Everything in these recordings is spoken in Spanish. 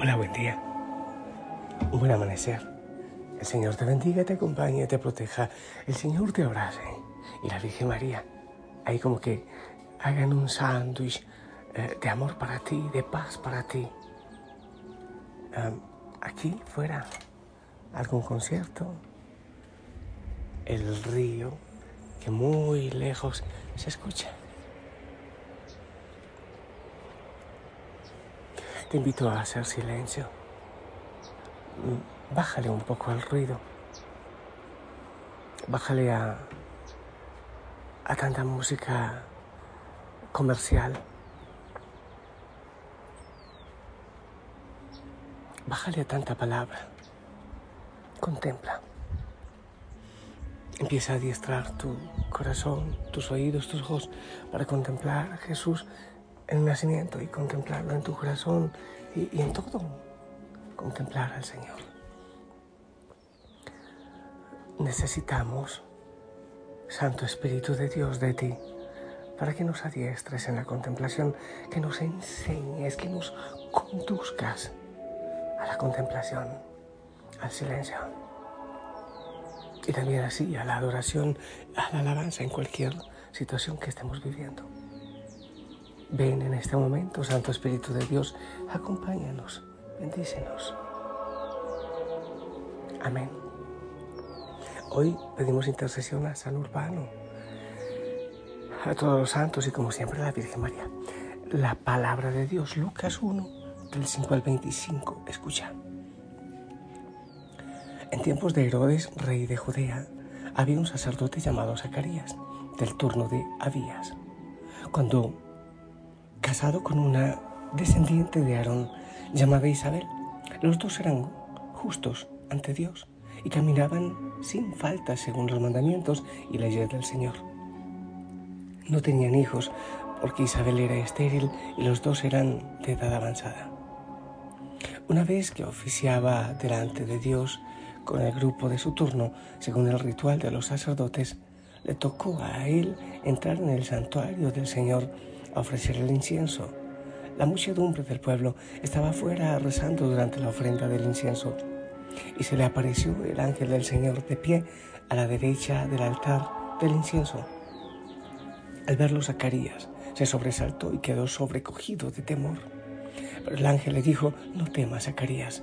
Hola, buen día. Un buen amanecer. El Señor te bendiga, te acompañe, te proteja. El Señor te abrace. Y la Virgen María, ahí como que hagan un sándwich eh, de amor para ti, de paz para ti. aquí fuera, algún concierto. El río que muy lejos se escucha. Te invito a hacer silencio. Bájale un poco al ruido. Bájale a, a tanta música comercial. Bájale a tanta palabra. Contempla. Empieza a adiestrar tu corazón, tus oídos, tus ojos para contemplar a Jesús el nacimiento y contemplarlo en tu corazón y, y en todo. Contemplar al Señor. Necesitamos, Santo Espíritu de Dios, de ti, para que nos adiestres en la contemplación, que nos enseñes, que nos conduzcas a la contemplación, al silencio. Y también así a la adoración, a la alabanza en cualquier situación que estemos viviendo. Ven en este momento, Santo Espíritu de Dios, acompáñanos, bendícenos. Amén. Hoy pedimos intercesión a San Urbano, a todos los santos y como siempre a la Virgen María. La palabra de Dios, Lucas 1, del 5 al 25. Escucha. En tiempos de Herodes, rey de Judea, había un sacerdote llamado Zacarías, del turno de Abías. Cuando casado con una descendiente de Aarón llamada Isabel. Los dos eran justos ante Dios y caminaban sin falta según los mandamientos y leyes del Señor. No tenían hijos porque Isabel era estéril y los dos eran de edad avanzada. Una vez que oficiaba delante de Dios con el grupo de su turno, según el ritual de los sacerdotes, le tocó a él entrar en el santuario del Señor a ofrecer el incienso. La muchedumbre del pueblo estaba afuera rezando durante la ofrenda del incienso y se le apareció el ángel del Señor de pie a la derecha del altar del incienso. Al verlo Zacarías se sobresaltó y quedó sobrecogido de temor. Pero el ángel le dijo, no temas, Zacarías,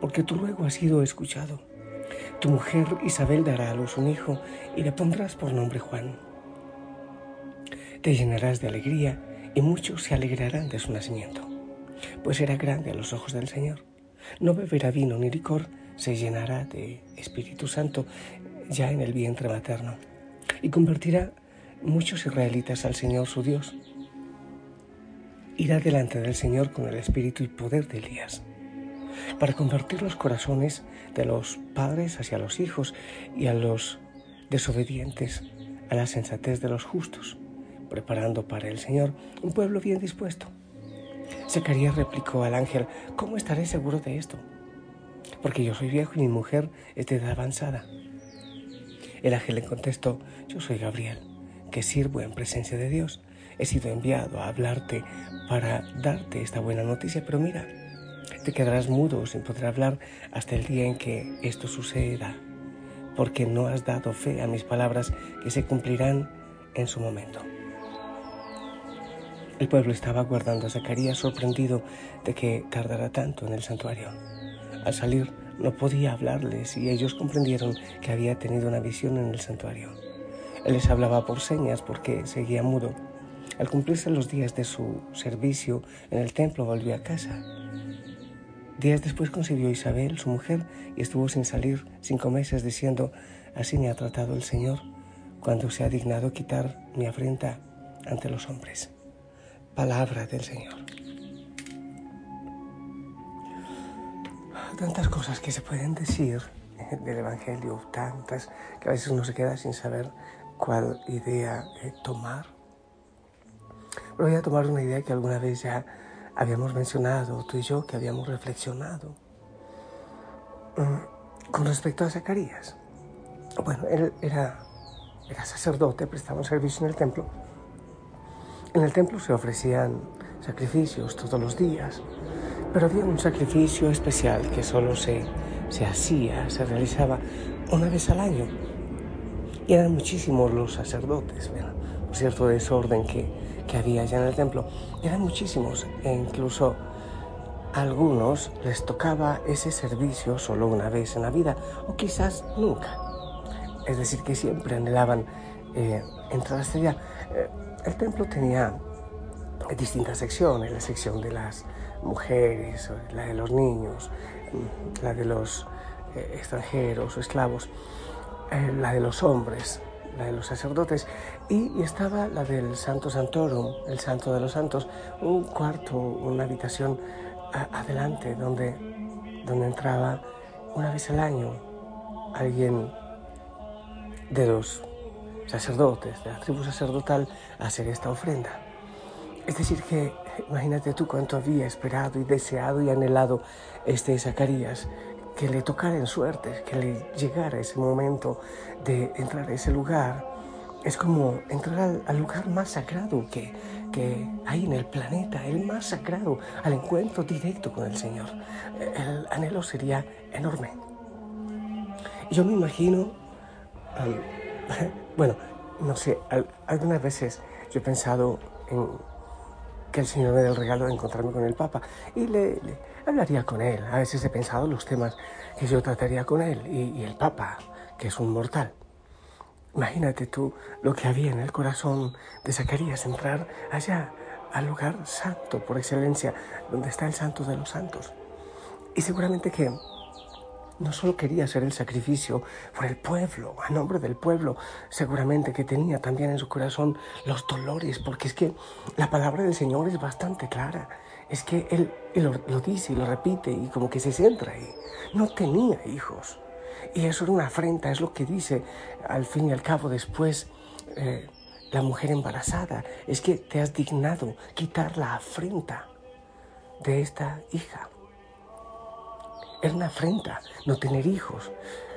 porque tu ruego ha sido escuchado. Tu mujer Isabel dará a luz un hijo y le pondrás por nombre Juan te llenarás de alegría y muchos se alegrarán de su nacimiento, pues será grande a los ojos del Señor. No beberá vino ni licor, se llenará de Espíritu Santo ya en el vientre materno y convertirá muchos israelitas al Señor su Dios. Irá delante del Señor con el espíritu y poder de Elías, para convertir los corazones de los padres hacia los hijos y a los desobedientes a la sensatez de los justos preparando para el Señor un pueblo bien dispuesto. Zacarías replicó al ángel, ¿cómo estaré seguro de esto? Porque yo soy viejo y mi mujer es de edad avanzada. El ángel le contestó, yo soy Gabriel, que sirvo en presencia de Dios. He sido enviado a hablarte para darte esta buena noticia, pero mira, te quedarás mudo sin poder hablar hasta el día en que esto suceda, porque no has dado fe a mis palabras que se cumplirán en su momento. El pueblo estaba aguardando a Zacarías sorprendido de que tardara tanto en el santuario. Al salir no podía hablarles y ellos comprendieron que había tenido una visión en el santuario. Él les hablaba por señas porque seguía mudo. Al cumplirse los días de su servicio en el templo volvió a casa. Días después concibió Isabel, su mujer, y estuvo sin salir cinco meses diciendo, así me ha tratado el Señor cuando se ha dignado quitar mi afrenta ante los hombres palabra del Señor. Tantas cosas que se pueden decir del Evangelio, tantas que a veces uno se queda sin saber cuál idea tomar. Pero voy a tomar una idea que alguna vez ya habíamos mencionado, tú y yo, que habíamos reflexionado mm, con respecto a Zacarías. Bueno, él era, era sacerdote, prestaba un servicio en el templo en el templo se ofrecían sacrificios todos los días Pero había un sacrificio especial que solo se, se hacía, se realizaba una vez al año. Y eran muchísimos los sacerdotes, por cierto desorden que, que había allá en el templo. Eran muchísimos e incluso a algunos les tocaba ese servicio solo una vez en la vida o quizás nunca. Es decir, que siempre anhelaban eh, entrar hasta allá. Eh, el templo tenía distintas secciones, la sección de las mujeres, la de los niños, la de los eh, extranjeros o esclavos, la de los hombres, la de los sacerdotes, y, estaba la del Santo Santorum, el Santo de los Santos, un cuarto, una habitación adelante donde, donde entraba una vez al año alguien de los sacerdotes, de la tribu sacerdotal, hacer esta ofrenda. Es decir, que imagínate tú cuánto había esperado y deseado y anhelado este Zacarías, que le tocara en suerte, que le llegara ese momento de entrar a ese lugar. Es como entrar al, lugar más sagrado que, que hay en el planeta, el más sagrado, al encuentro directo con el Señor. El anhelo sería enorme. Yo me imagino, bueno, no sé, algunas veces yo he pensado en que el Señor me dé el regalo de encontrarme con el Papa y le, hablaría con él. A veces he pensado los temas que yo trataría con él y, el Papa, que es un mortal. Imagínate tú lo que había en el corazón de Zacarías, entrar allá al lugar santo por excelencia, donde está el santo de los santos. Y seguramente que no solo quería hacer el sacrificio por el pueblo, a nombre del pueblo, seguramente que tenía también en su corazón los dolores, porque es que la palabra del Señor es bastante clara. Es que Él, lo, dice y lo repite y como que se centra ahí. No tenía hijos. Y eso era una afrenta, es lo que dice al fin y al cabo después eh, la mujer embarazada. Es que te has dignado quitar la afrenta de esta hija. Era una afrenta no tener hijos.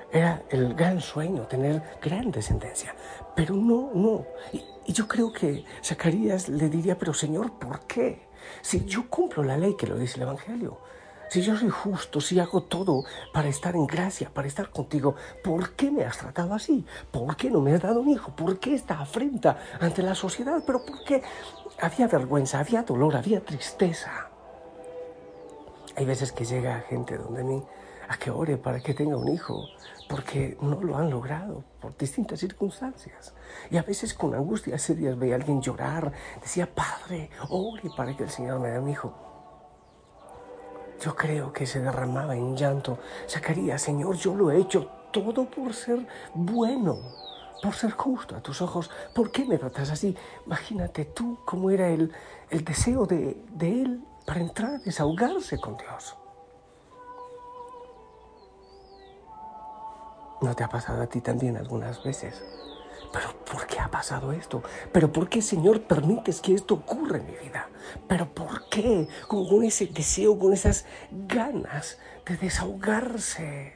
Era el gran sueño, tener gran descendencia. Pero no, no. Y, y, yo creo que Zacarías le diría, pero Señor, ¿por qué? Si yo cumplo la ley que lo dice el Evangelio, si yo soy justo, si hago todo para estar en gracia, para estar contigo, ¿por qué me has tratado así? ¿Por qué no me has dado un hijo? ¿Por qué esta afrenta ante la sociedad? ¿Pero por qué? Había vergüenza, había dolor, había tristeza. Hay veces que llega gente donde mí a que ore para que tenga un hijo, porque no lo han logrado por distintas circunstancias. Y a veces con angustia, ese día veía a alguien llorar, decía, Padre, ore para que el Señor me dé un hijo. Yo creo que se derramaba en llanto. Zacarías, Señor, yo lo he hecho todo por ser bueno, por ser justo a tus ojos. ¿Por qué me tratas así? Imagínate tú cómo era el, el deseo de, de él para entrar a desahogarse con Dios. ¿No te ha pasado a ti también algunas veces? ¿Pero por qué ha pasado esto? ¿Pero por qué, Señor, permites que esto ocurra en mi vida? ¿Pero por qué? Con, ese deseo, con esas ganas de desahogarse.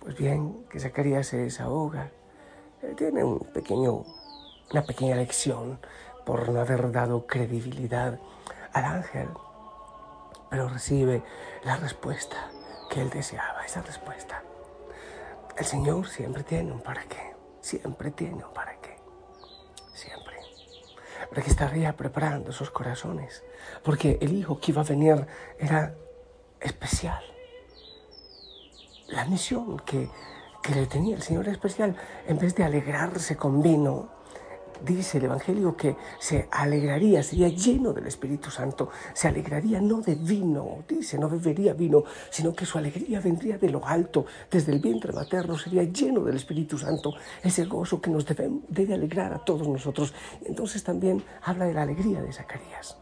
Pues bien, que Zacarías se desahoga. Eh, tiene un pequeño, una pequeña lección por no haber dado credibilidad al ángel. Pero recibe la respuesta que él deseaba, esa respuesta. El Señor siempre tiene un para qué. Siempre tiene un para qué. Siempre. Porque estaría preparando esos corazones. Porque el hijo que iba a venir era especial. La misión que, que le tenía el Señor especial, en vez de alegrarse con vino, dice el Evangelio que se alegraría, sería lleno del Espíritu Santo, se alegraría no de vino, dice, no bebería vino, sino que su alegría vendría de lo alto, desde el vientre materno, sería lleno del Espíritu Santo, ese gozo que nos debe, debe alegrar a todos nosotros. Entonces también habla de la alegría de Zacarías.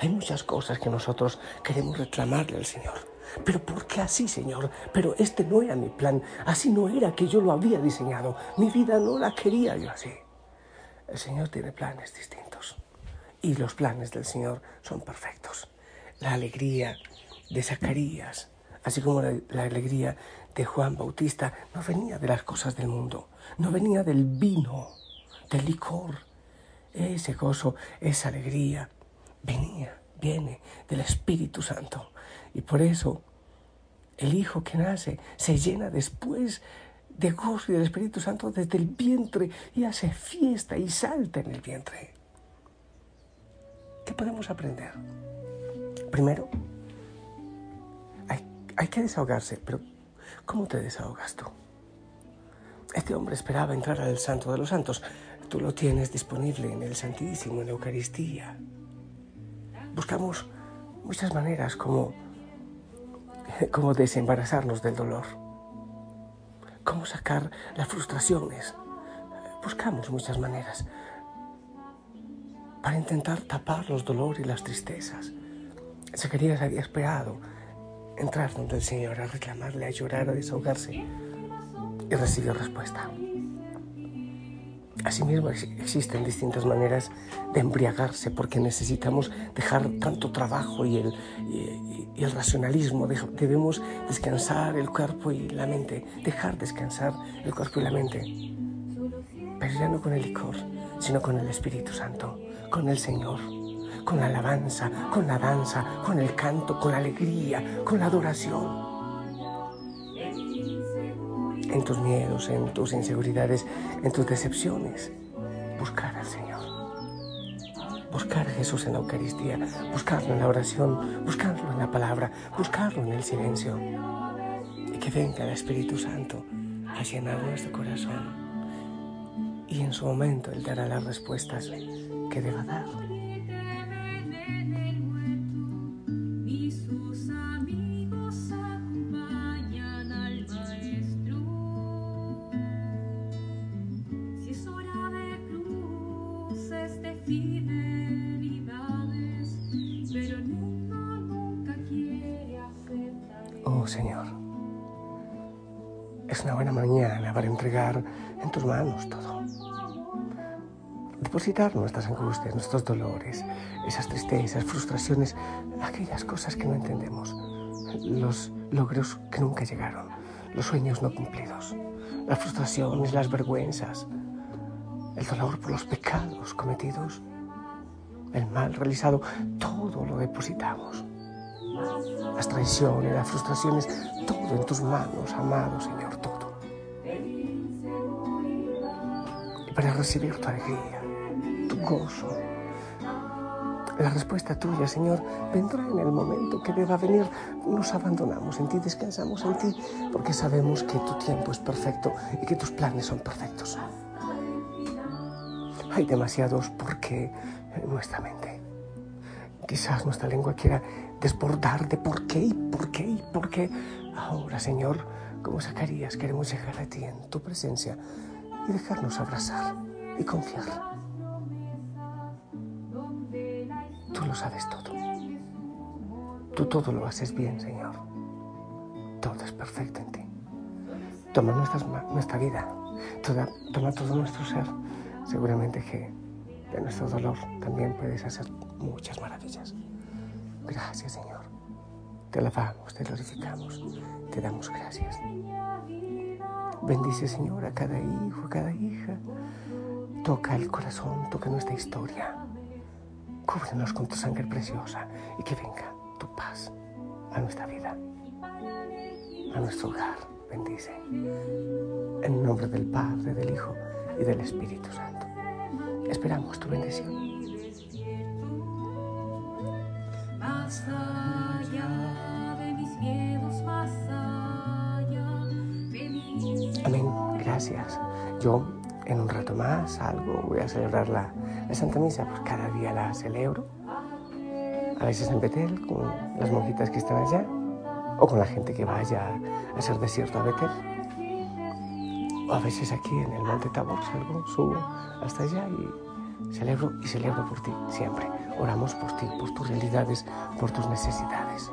Hay muchas cosas que nosotros queremos reclamarle al Señor. Pero ¿por qué así, Señor? Pero este no era mi plan, así no era que yo lo había diseñado. Mi vida no la quería yo así. El Señor tiene planes distintos y los planes del Señor son perfectos. La alegría de Zacarías, así como la, alegría de Juan Bautista, no venía de las cosas del mundo, no venía del vino, del licor. Ese gozo, esa alegría, venía viene del Espíritu Santo. Y por eso el Hijo que nace se llena después de gozo y del Espíritu Santo desde el vientre y hace fiesta y salta en el vientre. ¿Qué podemos aprender? Primero, hay, hay que desahogarse, pero ¿cómo te desahogas tú? Este hombre esperaba entrar al Santo de los Santos. Tú lo tienes disponible en el Santísimo, en la Eucaristía. Buscamos muchas maneras como, como desembarazarnos del dolor, cómo sacar las frustraciones. Buscamos muchas maneras para intentar tapar los dolores y las tristezas. Zacarías había esperado entrar donde el Señor a reclamarle, a llorar, a desahogarse y recibió respuesta. Asimismo existen distintas maneras de embriagarse porque necesitamos dejar tanto trabajo y el, y, el racionalismo. Debemos descansar el cuerpo y la mente, dejar descansar el cuerpo y la mente. Pero ya no con el licor, sino con el Espíritu Santo, con el Señor, con la alabanza, con la danza, con el canto, con la alegría, con la adoración en tus miedos, en tus inseguridades, en tus decepciones. Buscar al Señor. Buscar a Jesús en la Eucaristía, buscarlo en la oración, buscarlo en la palabra, buscarlo en el silencio. Y que venga el Espíritu Santo a llenar nuestro corazón. Y en su momento Él dará las respuestas que deba dar. Para entregar en tus manos todo. Depositar nuestras angustias, nuestros dolores, esas tristezas, frustraciones, aquellas cosas que no entendemos, los logros que nunca llegaron, los sueños no cumplidos, las frustraciones, las vergüenzas, el dolor por los pecados cometidos, el mal realizado, todo lo depositamos. Las traiciones, las frustraciones, todo en tus manos, amado Señor, todo. Y para recibir tu alegría, tu gozo, la respuesta tuya, Señor, vendrá en el momento que deba venir. Nos abandonamos en ti, descansamos en ti, porque sabemos que tu tiempo es perfecto y que tus planes son perfectos. Hay demasiados por qué en nuestra mente. Quizás nuestra lengua quiera desbordar de por qué y por qué y por qué. Ahora, Señor, como Zacarías, queremos llegar a ti en tu presencia y dejarnos abrazar y confiar. Tú lo sabes todo. Tú todo lo haces bien, Señor. Todo es perfecto en ti. Toma nuestra vida, toma todo nuestro ser seguramente que de nuestro dolor también puedes hacer muchas maravillas. Gracias, Señor. Te alabamos, te glorificamos, te damos gracias. Bendice, Señor, a cada hijo, a cada hija. Toca el corazón, toca nuestra historia. Cúbrenos con tu sangre preciosa y que venga tu paz a nuestra vida, a nuestro hogar. Bendice. En nombre del Padre, del Hijo y del Espíritu Santo. Esperamos tu bendición. Más allá Gracias. Yo en un rato más salgo, voy a celebrar la, Santa Misa, pues cada día la celebro. A veces en Betel con las monjitas que están allá o con la gente que vaya a hacer desierto a Betel a veces aquí en el Monte Tabor salgo, subo hasta allá y celebro y celebro por ti siempre. Oramos por ti, por tus realidades, por tus necesidades.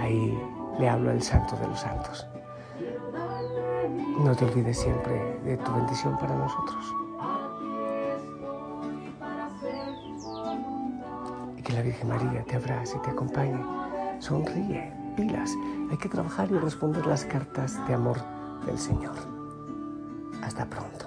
Ahí le hablo al Santo de los Santos. No te olvides siempre de tu bendición para nosotros. Y que la Virgen María te abrace y te acompañe. Sonríe, pilas. Hay que trabajar y responder las cartas de amor del Señor. Hasta pronto.